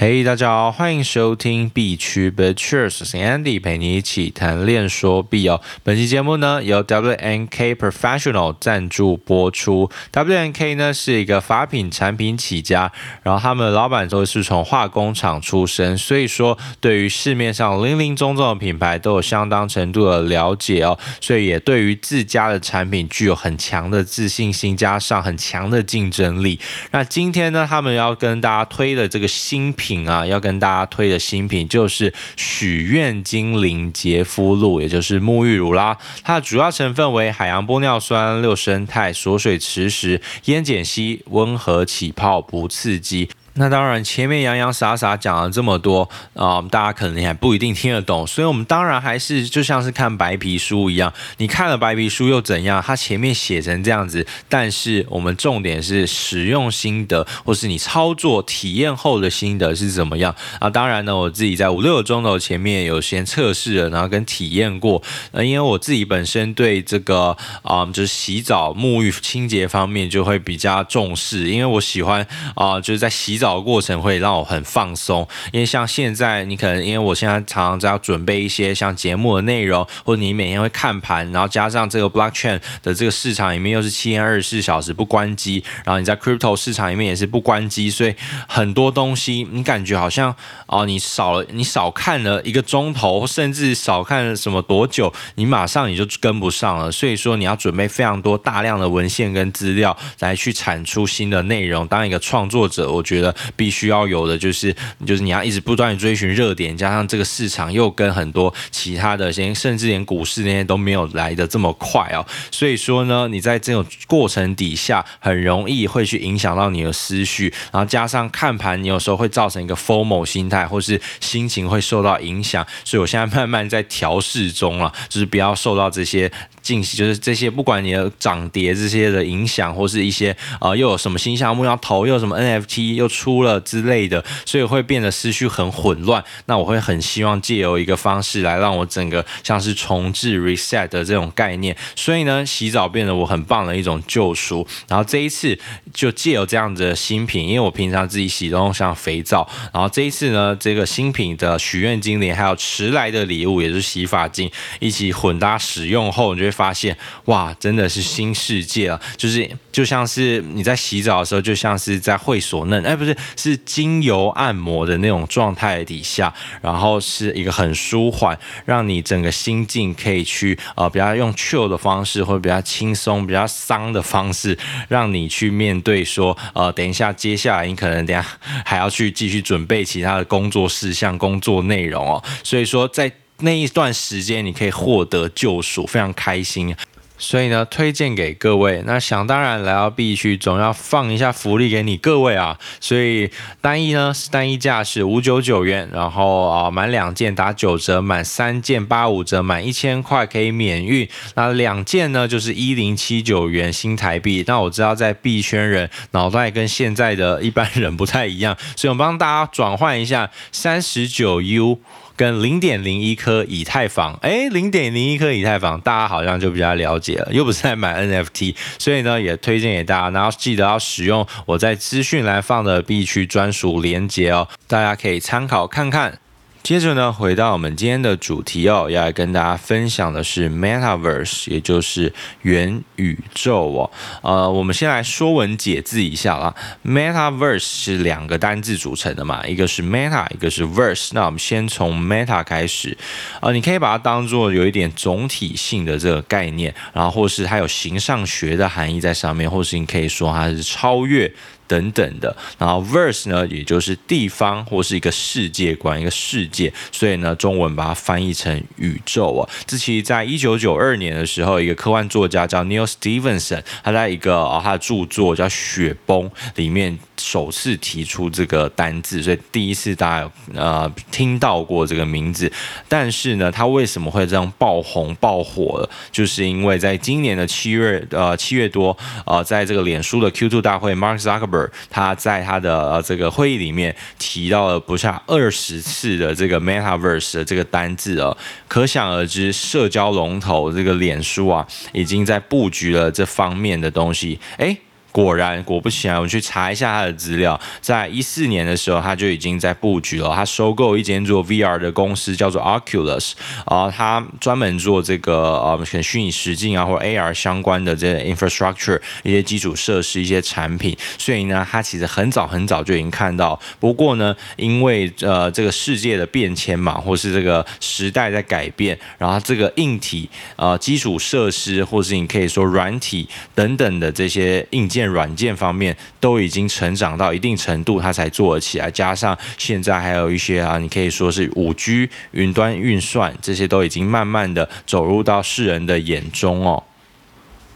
嘿，hey, 大家好，欢迎收听币圈 BitCheers，我是 Andy，陪你一起谈链说币哦。本期节目呢由 WNK Professional 赞助播出。WNK 呢是一个法品产品起家，然后他们的老板都是从化工厂出身，所以说对于市面上林林总总的品牌都有相当程度的了解哦，所以也对于自家的产品具有很强的自信心，加上很强的竞争力。那今天呢，他们要跟大家推的这个新品。品啊，要跟大家推的新品就是许愿精灵洁肤露，也就是沐浴乳啦。它的主要成分为海洋玻尿酸、六生态、锁水磁石、烟碱烯，温和起泡，不刺激。那当然，前面洋洋洒洒讲了这么多啊、大家可能还不一定听得懂，所以我们当然还是就像是看白皮书一样，你看了白皮书又怎样？它前面写成这样子，但是我们重点是使用心得，或是你操作体验后的心得是怎么样啊？当然呢，我自己在五六个钟头前面有先测试了，然后跟体验过。呃，因为我自己本身对这个啊、就是洗澡、沐浴、清洁方面就会比较重视，因为我喜欢啊、就是在洗澡。找过程会让我很放松，因为像现在你可能因为我现在常常在要准备一些像节目的内容，或者你每天会看盘，然后加上这个 blockchain 的这个市场里面又是七天二十四小时不关机，然后你在 crypto 市场里面也是不关机，所以很多东西你感觉好像哦，你少了你少看了一个钟头，甚至少看了什么多久，你马上你就跟不上了，所以说你要准备非常多大量的文献跟资料来去产出新的内容。当一个创作者，我觉得。必须要有的就是，就是你要一直不断的追寻热点，加上这个市场又跟很多其他的，先甚至连股市那些都没有来得这么快哦。所以说呢，你在这种过程底下，很容易会去影响到你的思绪，然后加上看盘，你有时候会造成一个 formal 心态，或是心情会受到影响。所以我现在慢慢在调试中了，就是不要受到这些。就是这些，不管你的涨跌这些的影响，或是一些呃又有什么新项目要投，又有什么 NFT 又出了之类的，所以会变得思绪很混乱。那我会很希望借由一个方式来让我整个像是重置 reset 的这种概念。所以呢，洗澡变得我很棒的一种救赎。然后这一次就借由这样子的新品，因为我平常自己洗都用像肥皂，然后这一次呢，这个新品的许愿精灵还有迟来的礼物，也是洗发精一起混搭使用后，你就会。发现哇，真的是新世界啊！就是就像是你在洗澡的时候，就像是在会所嫩，哎，不是，是精油按摩的那种状态底下，然后是一个很舒缓，让你整个心境可以去呃，比较用 chill 的方式，或者比较轻松、比较桑的方式，让你去面对说，呃，等一下，接下来你可能等下还要去继续准备其他的工作事项、工作内容哦。所以说在。那一段时间，你可以获得救赎，非常开心。所以呢，推荐给各位。那想当然来到币区，总要放一下福利给你各位啊。所以单一呢是，单一价是五九九元，然后啊满两件打九折，满三件八五折，满一千块可以免运。那两件呢就是一零七九元新台币。那我知道在币圈人脑袋跟现在的一般人不太一样，所以我帮大家转换一下三十九 U。跟零点零一颗以太坊，哎，零点零一颗以太坊，大家好像就比较了解了，又不是在买 NFT，所以呢，也推荐给大家，然后记得要使用我在资讯栏放的 B 区专属链接哦，大家可以参考看看。接着呢，回到我们今天的主题哦，要来跟大家分享的是 Metaverse，也就是元宇宙哦。呃，我们先来说文解字一下啦。Metaverse 是两个单字组成的嘛，一个是 Meta，一个是 Verse。那我们先从 Meta 开始，呃，你可以把它当做有一点总体性的这个概念，然后或是它有形上学的含义在上面，或是你可以说它是超越。等等的，然后 verse 呢，也就是地方或是一个世界观，一个世界，所以呢，中文把它翻译成宇宙啊。这其实在一九九二年的时候，一个科幻作家叫 Neil Stevenson，他在一个啊他的著作叫《雪崩》里面。首次提出这个单字，所以第一次大家呃听到过这个名字。但是呢，他为什么会这样爆红爆火了？就是因为在今年的七月呃七月多呃，在这个脸书的 Q2 大会，Mark Zuckerberg 他在他的这个会议里面提到了不下二十次的这个 Metaverse 的这个单字哦，可想而知，社交龙头这个脸书啊，已经在布局了这方面的东西。诶果然，果不其然，我去查一下他的资料，在一四年的时候，他就已经在布局了。他收购一间做 VR 的公司，叫做 Oculus，啊，他专门做这个呃，可虚拟实境啊，或者 AR 相关的这些 infrastructure 一些基础设施、一些产品。所以呢，他其实很早很早就已经看到。不过呢，因为呃这个世界的变迁嘛，或是这个时代在改变，然后这个硬体呃基础设施，或是你可以说软体等等的这些硬件。软件方面都已经成长到一定程度，它才做得起来。加上现在还有一些啊，你可以说是五 G 云端运算，这些都已经慢慢的走入到世人的眼中哦。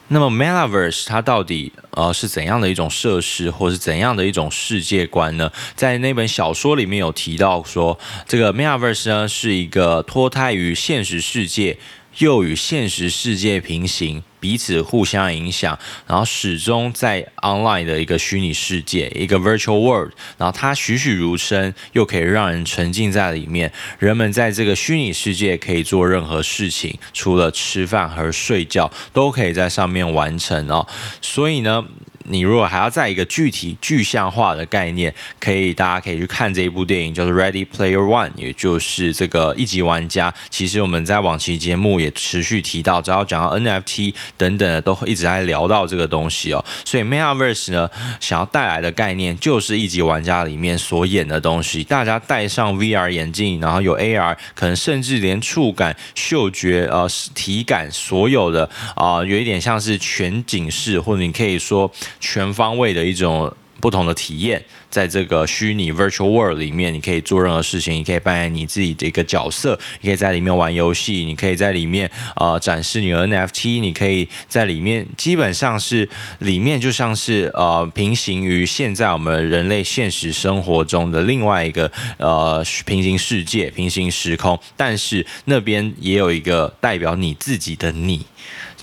那么 Metaverse 它到底呃是怎样的一种设施，或是怎样的一种世界观呢？在那本小说里面有提到说，这个 Metaverse 呢是一个脱胎于现实世界，又与现实世界平行。彼此互相影响，然后始终在 online 的一个虚拟世界，一个 virtual world，然后它栩栩如生，又可以让人沉浸在里面。人们在这个虚拟世界可以做任何事情，除了吃饭和睡觉，都可以在上面完成哦。所以呢，你如果还要再一个具体具象化的概念，可以大家可以去看这一部电影，叫做 Ready Player One，也就是这个一级玩家。其实我们在往期节目也持续提到，只要讲到 NFT 等等的，都会一直在聊到这个东西哦。所以 Metaverse 呢，想要带来的概念就是一级玩家里面所演的东西。大家戴上 VR 眼镜，然后有 AR，可能甚至连触感、嗅觉、呃体感，所有的啊、有一点像是全景式，或者你可以说。全方位的一种不同的体验，在这个虚拟 virtual world 里面，你可以做任何事情，你可以扮演你自己的一个角色，你可以在里面玩游戏，你可以在里面呃展示你的 NFT，你可以在里面基本上是里面就像是呃平行于现在我们人类现实生活中的另外一个呃平行世界、平行时空，但是那边也有一个代表你自己的你。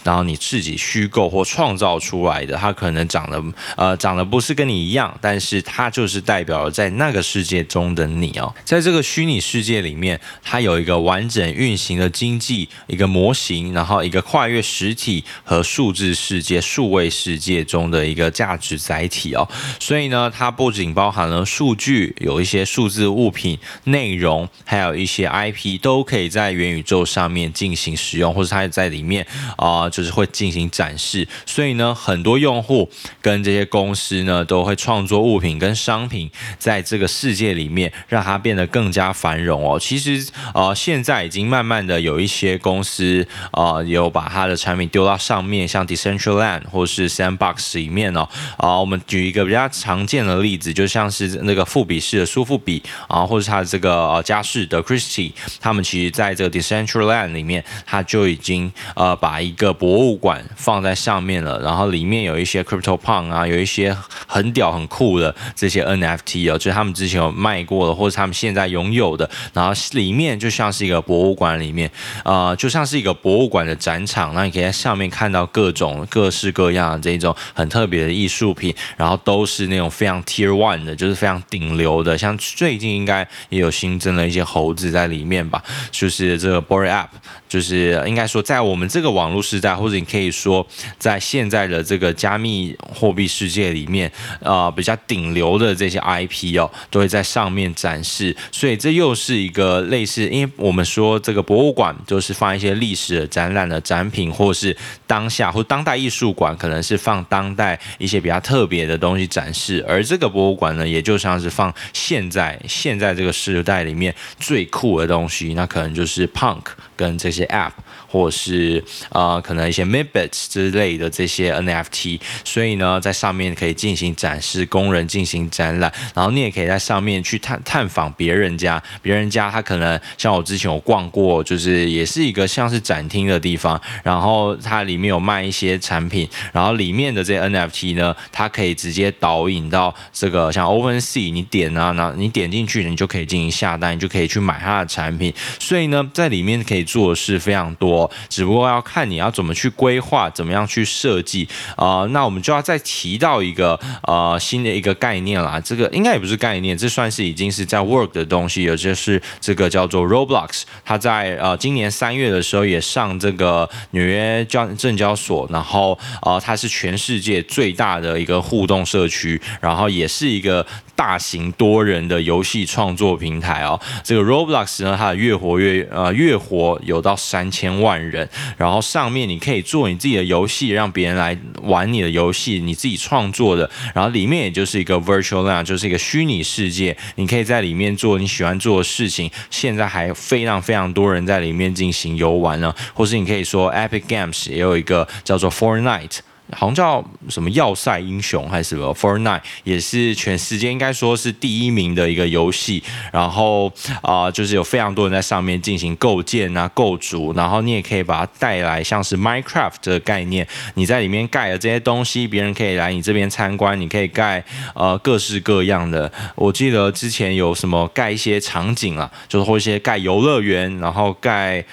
然后你自己虚构或创造出来的，它可能长得呃长得不是跟你一样，但是它就是代表了在那个世界中的你哦。在这个虚拟世界里面，它有一个完整运行的经济一个模型，然后一个跨越实体和数字世界、数位世界中的一个价值载体哦。所以呢，它不仅包含了数据，有一些数字物品、内容，还有一些 IP 都可以在元宇宙上面进行使用，或者它在里面啊。就是会进行展示，所以呢，很多用户跟这些公司呢，都会创作物品跟商品，在这个世界里面，让它变得更加繁荣哦。其实，呃，现在已经慢慢的有一些公司，呃，有把它的产品丢到上面，像 Decentraland 或是 Sandbox 里面哦。啊、我们举一个比较常见的例子，就像是那个富比士的苏富比啊，或者它的这个呃佳士的 Christie，他们其实在这个 Decentraland 里面，它就已经呃把一个博物馆放在上面了，然后里面有一些 CryptoPunk 啊，有一些很屌很酷的这些 NFT 哦，就是他们之前有卖过的，或者他们现在拥有的，然后里面就像是一个博物馆里面，呃，就像是一个博物馆的展场，那你可以在上面看到各种各式各样的这种很特别的艺术品，然后都是那种非常 Tier One 的，就是非常顶流的，像最近应该也有新增了一些猴子在里面吧，就是这个 bore App，就是应该说在我们这个网络时代。或者你可以说，在现在的这个加密货币世界里面，呃，比较顶流的这些 IP 哦，都会在上面展示。所以这又是一个类似，因为我们说这个博物馆就是放一些历史的展览的展品，或是当下或当代艺术馆可能是放当代一些比较特别的东西展示。而这个博物馆呢，也就像是放现在现在这个时代里面最酷的东西，那可能就是 Punk 跟这些 App。或是啊、呃，可能一些 MIBITs 之类的这些 NFT，所以呢，在上面可以进行展示，工人进行展览，然后你也可以在上面去探探访别人家，别人家他可能像我之前有逛过，就是也是一个像是展厅的地方，然后它里面有卖一些产品，然后里面的这些 NFT 呢，它可以直接导引到这个像 OpenSea，你点啊，然后你点进去，你就可以进行下单，你就可以去买它的产品，所以呢，在里面可以做的事非常多。只不过要看你要怎么去规划，怎么样去设计啊？那我们就要再提到一个呃新的一个概念啦，这个应该也不是概念，这算是已经是在 work 的东西，也就是这个叫做 Roblox，它在呃今年三月的时候也上这个纽约交证交所，然后呃它是全世界最大的一个互动社区，然后也是一个。大型多人的游戏创作平台哦，这个 Roblox 呢，它的月活跃呃月活有到三千万人，然后上面你可以做你自己的游戏，让别人来玩你的游戏，你自己创作的，然后里面也就是一个 Virtual Land，就是一个虚拟世界，你可以在里面做你喜欢做的事情。现在还非常非常多人在里面进行游玩呢，或是你可以说 Epic Games 也有一个叫做 Fortnite。好像叫什么要塞英雄还是什么，Fortnite 也是全世界应该说是第一名的一个游戏。然后啊、就是有非常多人在上面进行构建啊、构筑，然后你也可以把它带来像是 Minecraft 的概念，你在里面盖了这些东西，别人可以来你这边参观，你可以盖呃各式各样的。我记得之前有什么盖一些场景啊，就是或一些盖游乐园，然后盖。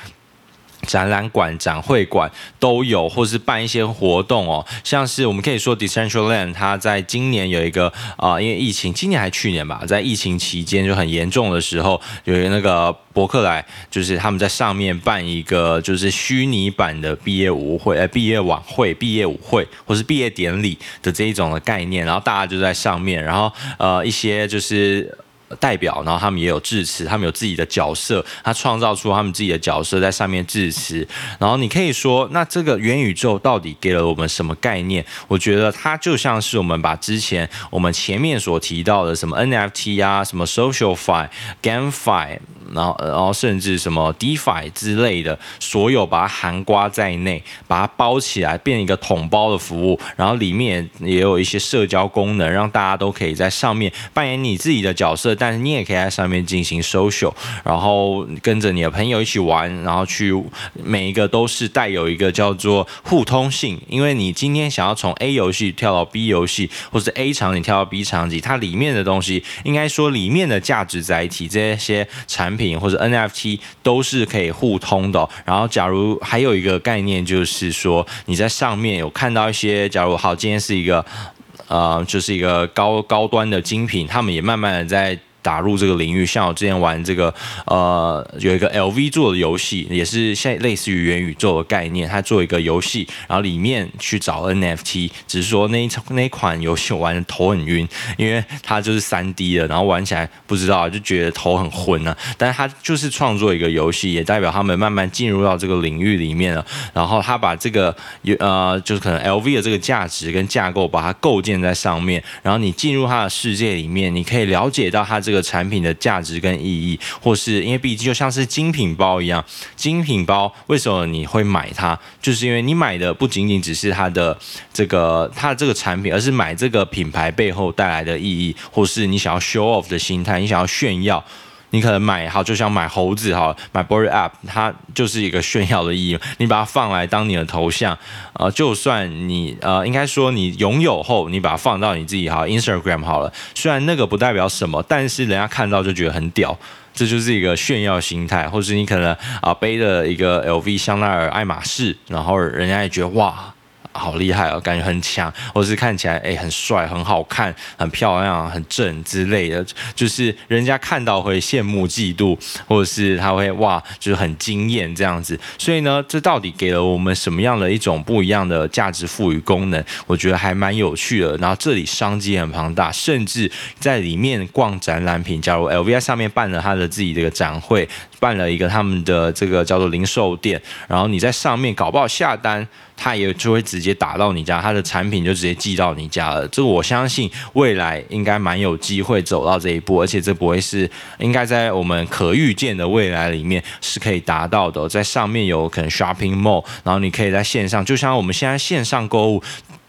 展览馆、展会馆都有，或是办一些活动哦，像是我们可以说 Decentraland，它在今年有一个啊、因为疫情，今年还去年吧，在疫情期间就很严重的时候，有一个那个伯克莱，就是他们在上面办一个就是虚拟版的毕业舞会、呃毕业晚会、毕业舞会或是毕业典礼的这一种的概念，然后大家就在上面，然后呃一些就是。代表，然后他们也有致辞，他们有自己的角色，他创造出他们自己的角色在上面致辞。然后你可以说，那这个元宇宙到底给了我们什么概念？我觉得它就像是我们把之前我们前面所提到的什么 NFT 啊，什么 SocialFi、GameFi。然后，然后甚至什么 DeFi 之类的，所有把它含括在内，把它包起来，变一个统包的服务。然后里面也有一些社交功能，让大家都可以在上面扮演你自己的角色，但是你也可以在上面进行 social，然后跟着你的朋友一起玩，然后去每一个都是带有一个叫做互通性，因为你今天想要从 A 游戏跳到 B 游戏，或是 A 场景跳到 B 场景，它里面的东西，应该说里面的价值载体这些产品。品或者 NFT 都是可以互通的。然后，假如还有一个概念，就是说你在上面有看到一些，假如好，今天是一个呃，就是一个高高端的精品，他们也慢慢的在。打入这个领域，像我之前玩这个，呃，有一个 LV 做的游戏，也是像类似于元宇宙的概念，它做一个游戏，然后里面去找 NFT，只是说那一那一款游戏我玩的头很晕，因为它就是三 D 的，然后玩起来不知道就觉得头很昏啊。但是它就是创作一个游戏，也代表他们慢慢进入到这个领域里面了。然后他把这个呃，就是可能 LV 的这个价值跟架构，把它构建在上面，然后你进入他的世界里面，你可以了解到他这个。产品的价值跟意义，或是因为毕竟就像是精品包一样，精品包为什么你会买它？就是因为你买的不仅仅只是它的这个它的这个产品，而是买这个品牌背后带来的意义，或是你想要 show off 的心态，你想要炫耀。你可能买好，就像买猴子哈，买 Bored Ape，它就是一个炫耀的意义。你把它放来当你的头像，呃，就算你呃，应该说你拥有后，你把它放到你自己哈 Instagram 好了。虽然那个不代表什么，但是人家看到就觉得很屌，这就是一个炫耀心态。或是你可能啊、背着一个 LV、香奈儿、爱马仕，然后人家也觉得哇。好厉害哦，感觉很强，或者是看起来哎很帅、很好看、很漂亮、很正之类的，就是人家看到会羡慕、嫉妒，或者是他会哇，就是很惊艳这样子。所以呢，这到底给了我们什么样的一种不一样的价值赋予功能？我觉得还蛮有趣的。然后这里商机很庞大，甚至在里面逛展览品，假如 L V I 上面办了他的自己的一个展会，办了一个他们的这个叫做零售店，然后你在上面搞不好下单。他也就会直接打到你家，他的产品就直接寄到你家了。这个我相信未来应该蛮有机会走到这一步，而且这不会是应该在我们可预见的未来里面是可以达到的。在上面有可能 shopping mall，然后你可以在线上，就像我们现在线上购物。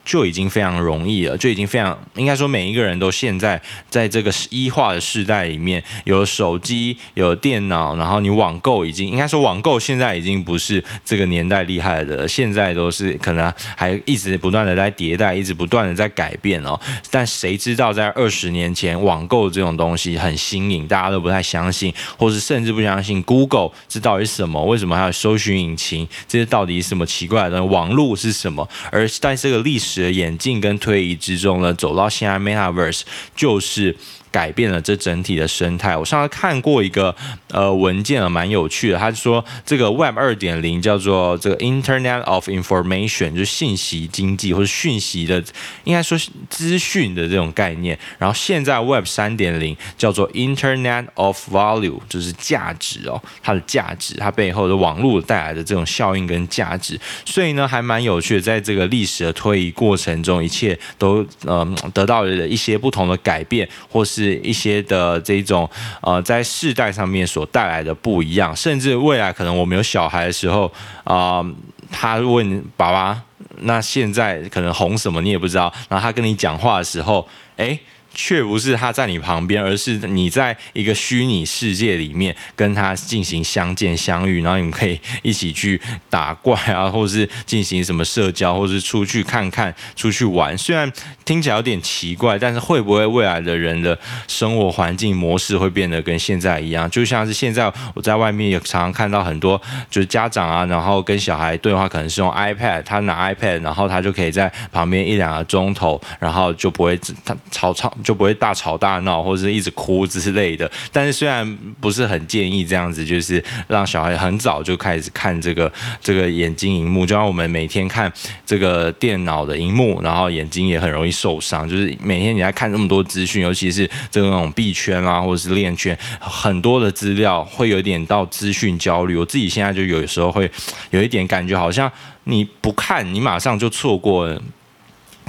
就已经非常容易了，就已经非常应该说每一个人都现在在这个一化的时代里面，有手机，有电脑，然后你网购已经应该说网购现在已经不是这个年代厉害的，现在都是可能还一直不断的在迭代，一直不断的在改变哦。但谁知道在二十年前网购这种东西很新颖，大家都不太相信，或是甚至不相信 Google 这到底是什么？为什么还有搜寻引擎？这些到底是什么奇怪的？网络是什么？而在这个历史的演进跟推移之中呢，走到现在，Metaverse 就是。改变了这整体的生态。我上次看过一个呃文件啊，蛮有趣的。他说这个 Web 二点零叫做这个 Internet of Information，就是信息经济或者讯息的，应该说资讯的这种概念。然后现在 Web 三点零叫做 Internet of Value，就是价值哦，它的价值，它背后的网络带来的这种效应跟价值。所以呢，还蛮有趣的。在这个历史的推移过程中，一切都呃得到了一些不同的改变，或是。是一些的这种呃，在世代上面所带来的不一样，甚至未来可能我们有小孩的时候啊、呃，他问爸爸，那现在可能红什么你也不知道，然后他跟你讲话的时候，诶。却不是他在你旁边，而是你在一个虚拟世界里面跟他进行相见相遇，然后你们可以一起去打怪啊，或者是进行什么社交，或者是出去看看、出去玩。虽然听起来有点奇怪，但是会不会未来的人的生活环境模式会变得跟现在一样？就像是现在我在外面也常常看到很多，就是家长啊，然后跟小孩对话，可能是用 iPad，他拿 iPad，然后他就可以在旁边一两个钟头，然后就不会他吵吵。就不会大吵大闹，或者是一直哭之类的。但是虽然不是很建议这样子，就是让小孩很早就开始看这个这个眼睛荧幕，就像我们每天看这个电脑的荧幕，然后眼睛也很容易受伤。就是每天你在看那么多资讯，尤其是这种币圈啊，或者是链圈，很多的资料会有点到资讯焦虑。我自己现在就有时候会有一点感觉，好像你不看，你马上就错过。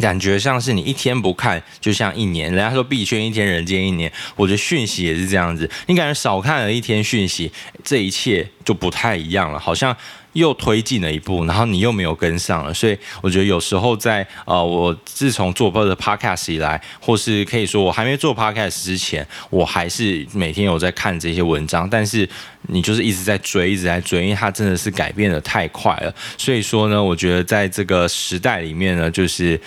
感觉像是你一天不看，就像一年。人家说币圈一天，人间一年。我觉得讯息也是这样子，你感觉少看了一天讯息，这一切就不太一样了，好像又推进了一步，然后你又没有跟上了。所以我觉得有时候在呃，我自从做播的 podcast 以来，或是可以说我还没做 podcast 之前，我还是每天有在看这些文章，但是你就是一直在追，一直在追，因为它真的是改变得太快了。所以说呢，我觉得在这个时代里面呢，就是。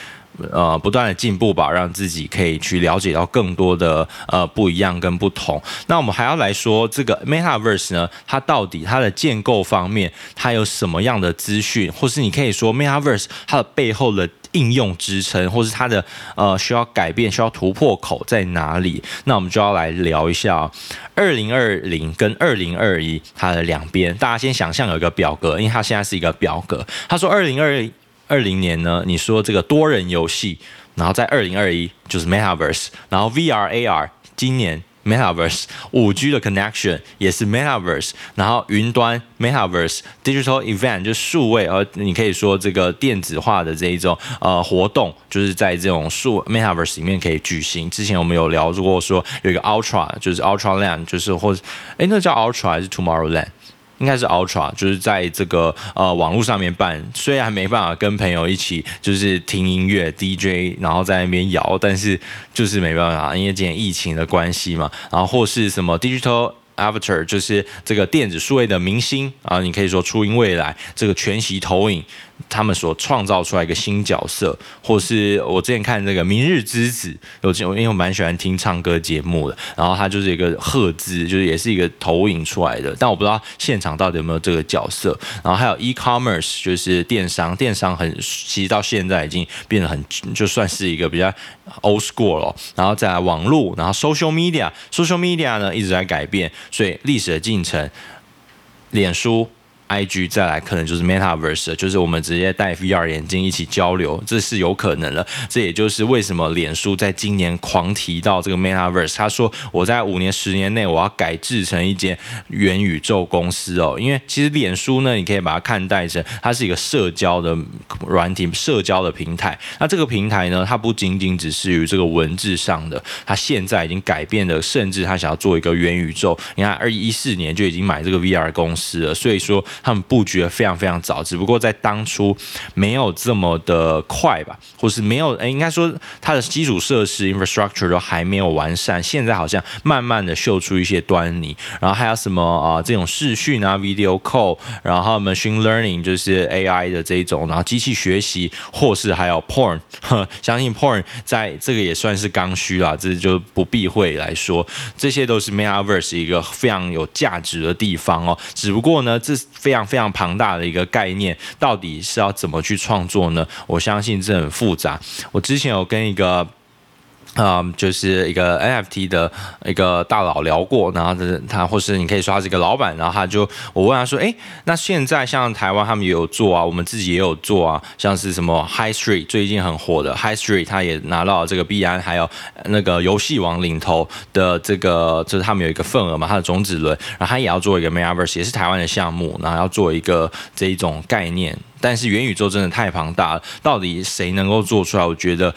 呃，不断的进步吧，让自己可以去了解到更多的呃不一样跟不同。那我们还要来说这个 Metaverse 呢，它到底它的建构方面，它有什么样的资讯，或是你可以说 Metaverse 它的背后的应用支撑，或是它的呃需要改变、需要突破口在哪里？那我们就要来聊一下二零二零跟二零二一它的两边。大家先想象有一个表格，因为它现在是一个表格。他说二零二。二零年呢，你说这个多人游戏，然后在二零二一就是 Metaverse，然后 VR AR 今年 Metaverse，五 G 的 connection 也是 Metaverse，然后云端 Metaverse，Digital Event 就数位，而你可以说这个电子化的这一种呃活动，就是在这种数 Metaverse 里面可以举行。之前我们有聊过说有一个 Ultra，就是 Ultra Land，就是或者诶，那叫 Ultra 还是 Tomorrowland？应该是 Ultra，就是在这个呃网络上面办，虽然没办法跟朋友一起就是听音乐 DJ，然后在那边摇，但是就是没办法，因为今年疫情的关系嘛，然后或是什么 Digital Avatar，就是这个电子数位的明星啊，你可以说初音未来这个全息投影。他们所创造出来一个新角色，或是我之前看那个《明日之子》，有因为我蛮喜欢听唱歌节目的，然后他就是一个赫兹，就是也是一个投影出来的，但我不知道现场到底有没有这个角色。然后还有 e-commerce，就是电商，电商很其实到现在已经变得很就算是一个比较 old school 了。然后再来网络，然后 social media，social media 呢一直在改变，所以历史的进程，脸书。IG 再来可能就是 Metaverse，就是我们直接戴 VR 眼镜一起交流，这是有可能的。这也就是为什么脸书在今年狂提到这个 Metaverse，他说我在五年、十年内我要改制成一间元宇宙公司哦。因为其实脸书呢，你可以把它看待成它是一个社交的软体、社交的平台。那这个平台呢，它不仅仅只是于这个文字上的，它现在已经改变了，甚至它想要做一个元宇宙。你看，二一四年就已经买这个 VR 公司了，所以说。他们布局的非常非常早，只不过在当初没有这么的快吧，或是没有，诶，应该说它的基础设施 infrastructure 都还没有完善，现在好像慢慢的秀出一些端倪。然后还有什么啊、呃，这种视讯啊，video call，然后 machine learning 就是 AI 的这种，然后机器学习，或是还有 porn，呵 相信 porn 在这个也算是刚需啦，这就不避讳来说，这些都是 Metaverse 一个非常有价值的地方哦。只不过呢，这是非常非常庞大的一个概念，到底是要怎么去创作呢？我相信这很复杂。我之前有跟一个。啊、嗯，就是一个 NFT 的一个大佬聊过，然后他他或是你可以说他是一个老板，然后他就我问他说，诶，那现在像台湾他们也有做啊，我们自己也有做啊，像是什么 High Street 最近很火的 High Street，他也拿到了这个币安，还有那个游戏王领头的这个，就是他们有一个份额嘛，他的种子轮，然后他也要做一个 Metaverse，也是台湾的项目，然后要做一个这一种概念，但是元宇宙真的太庞大了，到底谁能够做出来？我觉得。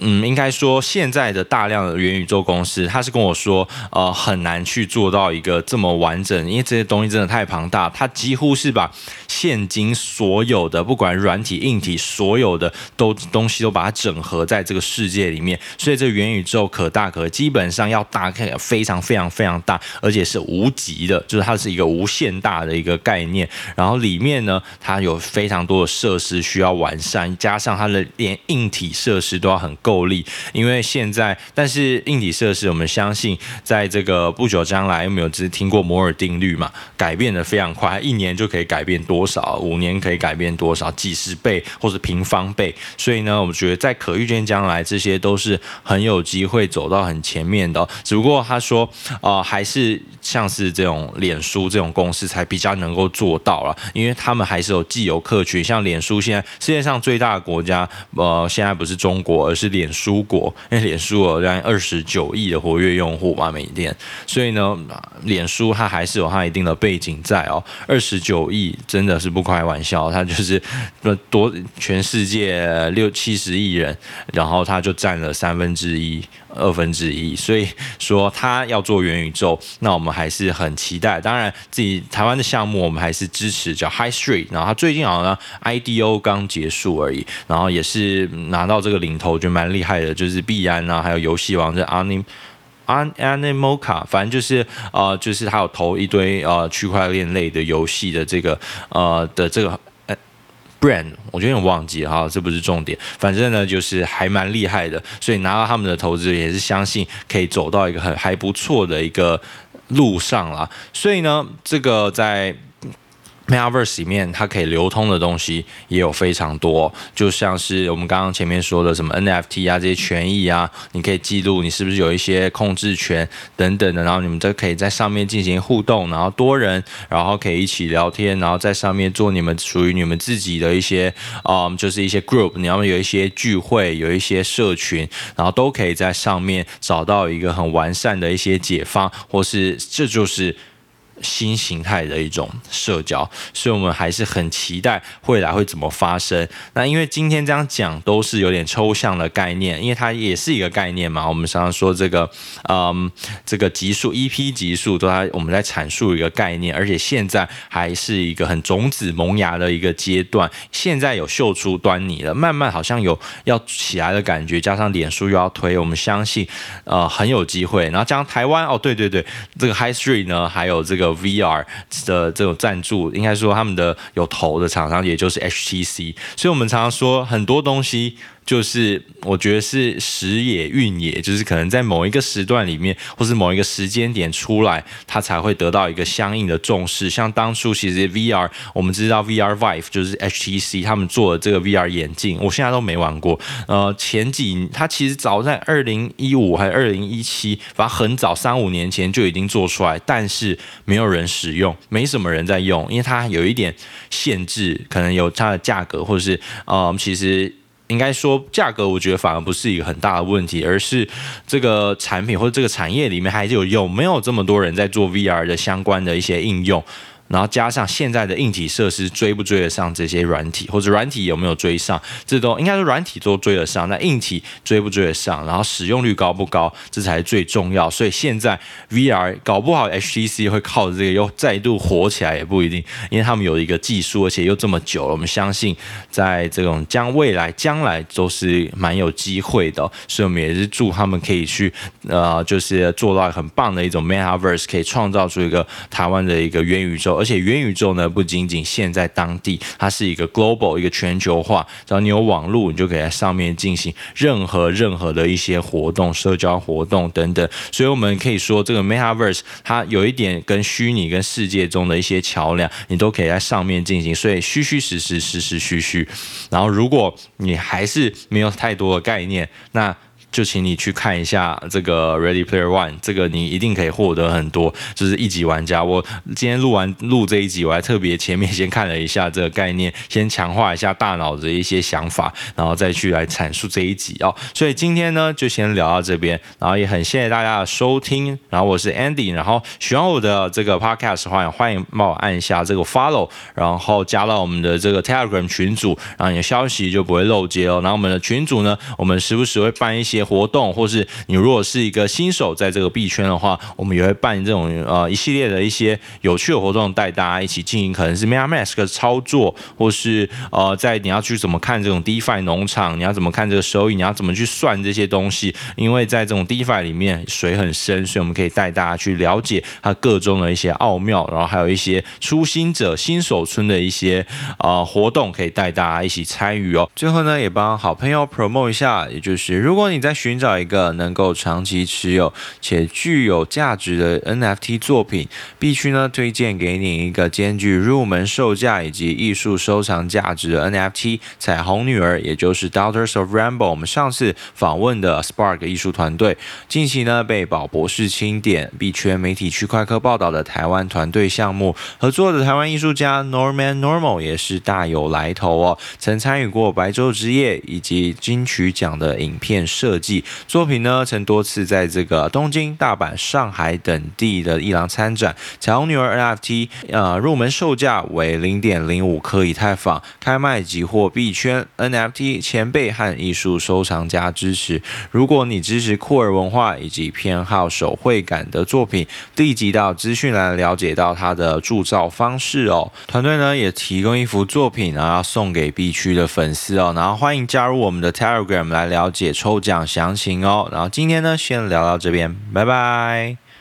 嗯，应该说现在的大量的元宇宙公司，他是跟我说，呃，很难去做到一个这么完整，因为这些东西真的太庞大，它几乎是把现今所有的不管软体、硬体，所有的都东西都把它整合在这个世界里面，所以这元宇宙可大可基本上要大，非常非常非常大，而且是无极的，就是它是一个无限大的一个概念。然后里面呢，它有非常多的设施需要完善，加上它的连硬体设施都要很。够力，因为现在，但是硬体设施，我们相信，在这个不久将来，有没有只听过摩尔定律嘛？改变的非常快，一年就可以改变多少？五年可以改变多少？几十倍或者平方倍？所以呢，我们觉得在可预见将来，这些都是很有机会走到很前面的。只不过他说，呃，还是像是这种脸书这种公司才比较能够做到了，因为他们还是有既有客群，像脸书现在世界上最大的国家，呃，现在不是中国，而是脸书国，因为脸书有将近二十九亿的活跃用户嘛，每天，所以呢，脸书它还是有它一定的背景在哦。二十九亿真的是不开玩笑，它就是多全世界六七十亿人，然后它就占了三分之一、二分之一，所以说它要做元宇宙，那我们还是很期待。当然，自己台湾的项目我们还是支持，叫 High Street，然后它最近好像 IDO 刚结束而已，然后也是拿到这个领头就卖。厉害的，就是币安啊，还有游戏王这 Anim An Animoca，反正就是呃，就是他有投一堆呃区块链类的游戏的这个呃的这个 brand，我觉得有点忘记哈，这不是重点，反正呢就是还蛮厉害的，所以拿到他们的投资也是相信可以走到一个很还不错的一个路上啦，所以呢，这个在。Metaverse 里面，它可以流通的东西也有非常多，就像是我们刚刚前面说的什么 NFT 啊，这些权益啊，你可以记录你是不是有一些控制权等等的，然后你们都可以在上面进行互动，然后多人，然后可以一起聊天，然后在上面做你们属于你们自己的一些，嗯，就是一些 group，你要有一些聚会，有一些社群，然后都可以在上面找到一个很完善的一些解方，或是这就是。新形态的一种社交，所以我们还是很期待未来会怎么发生。那因为今天这样讲都是有点抽象的概念，因为它也是一个概念嘛。我们常常说这个，嗯，这个级数 EP 级数都在我们在阐述一个概念，而且现在还是一个很种子萌芽的一个阶段。现在有秀出端倪了，慢慢好像有要起来的感觉，加上脸书又要推，我们相信呃很有机会。然后加上台湾哦，对对对，这个 High Street 呢，还有这个。VR 的这种赞助，应该说他们的有投的厂商，也就是 HTC，所以我们常常说很多东西。就是我觉得是时也运也，就是可能在某一个时段里面，或是某一个时间点出来，它才会得到一个相应的重视。像当初其实 VR，我们知道 VR Vive 就是 HTC 他们做的这个 VR 眼镜，我现在都没玩过。呃，前几它其实早在二零一五还是二零一七，反正很早三五年前就已经做出来，但是没有人使用，没什么人在用，因为它有一点限制，可能有它的价格，或者是呃，其实。应该说，价格我觉得反而不是一个很大的问题，而是这个产品或者这个产业里面还是有有没有这么多人在做 VR 的相关的一些应用。然后加上现在的硬体设施追不追得上这些软体，或者软体有没有追上，这都应该说软体都追得上，那硬体追不追得上，然后使用率高不高，这才是最重要。所以现在 VR 搞不好 HTC 会靠着这个又再度火起来也不一定，因为他们有一个技术，而且又这么久了，我们相信在这种将未来将来都是蛮有机会的。所以我们也是祝他们可以去呃，就是做到很棒的一种 Metaverse，可以创造出一个台湾的一个元宇宙。而且元宇宙呢，不仅仅限在当地，它是一个 global 一个全球化。只要你有网络，你就可以在上面进行任何任何的一些活动、社交活动等等。所以我们可以说，这个 Metaverse 它有一点跟虚拟跟世界中的一些桥梁，你都可以在上面进行。所以虚虚实实，实实虚虚。然后如果你还是没有太多的概念，那就请你去看一下这个 Ready Player One，这个你一定可以获得很多，就是一级玩家。我今天录完录这一集，我还特别前面先看了一下这个概念，先强化一下大脑的一些想法，然后再去来阐述这一集哦。所以今天呢，就先聊到这边，然后也很谢谢大家的收听。然后我是 Andy，然后喜欢我的这个 Podcast 的话，也欢迎帮我按一下这个 Follow，然后加到我们的这个 Telegram 群组，然后你的消息就不会漏接哦。然后我们的群组呢，我们时不时会办一些。活动，或是你如果是一个新手在这个币圈的话，我们也会办这种呃一系列的一些有趣的活动，带大家一起进行，可能是 MetaMask 的操作，或是呃在你要去怎么看这种 DeFi 农场，你要怎么看这个收益，你要怎么去算这些东西，因为在这种 DeFi 里面水很深，所以我们可以带大家去了解它各中的一些奥妙，然后还有一些初心者新手村的一些呃活动，可以带大家一起参与哦。最后呢，也帮好朋友 promote 一下，也就是如果你在在寻找一个能够长期持有且具有价值的 NFT 作品，必须呢推荐给你一个兼具入门售价以及艺术收藏价值的 NFT《彩虹女儿》，也就是 Daughters of Rainbow。我们上次访问的 Spark 艺术团队，近期呢被宝博士钦点币圈媒体区块科报道的台湾团队项目合作的台湾艺术家 Norman Normal 也是大有来头哦，曾参与过白昼之夜以及金曲奖的影片设计。作品呢，曾多次在这个东京、大阪、上海等地的艺廊参展。彩虹女儿 NFT，呃，入门售价为零点零五颗以太坊，开卖即获币圈 NFT 前辈和艺术收藏家支持。如果你支持酷儿文化以及偏好手绘感的作品，立即到资讯栏了解到它的铸造方式哦。团队呢也提供一幅作品，然后送给币区的粉丝哦。然后欢迎加入我们的 Telegram 来了解抽奖详情哦，然后今天呢，先聊到这边，拜拜。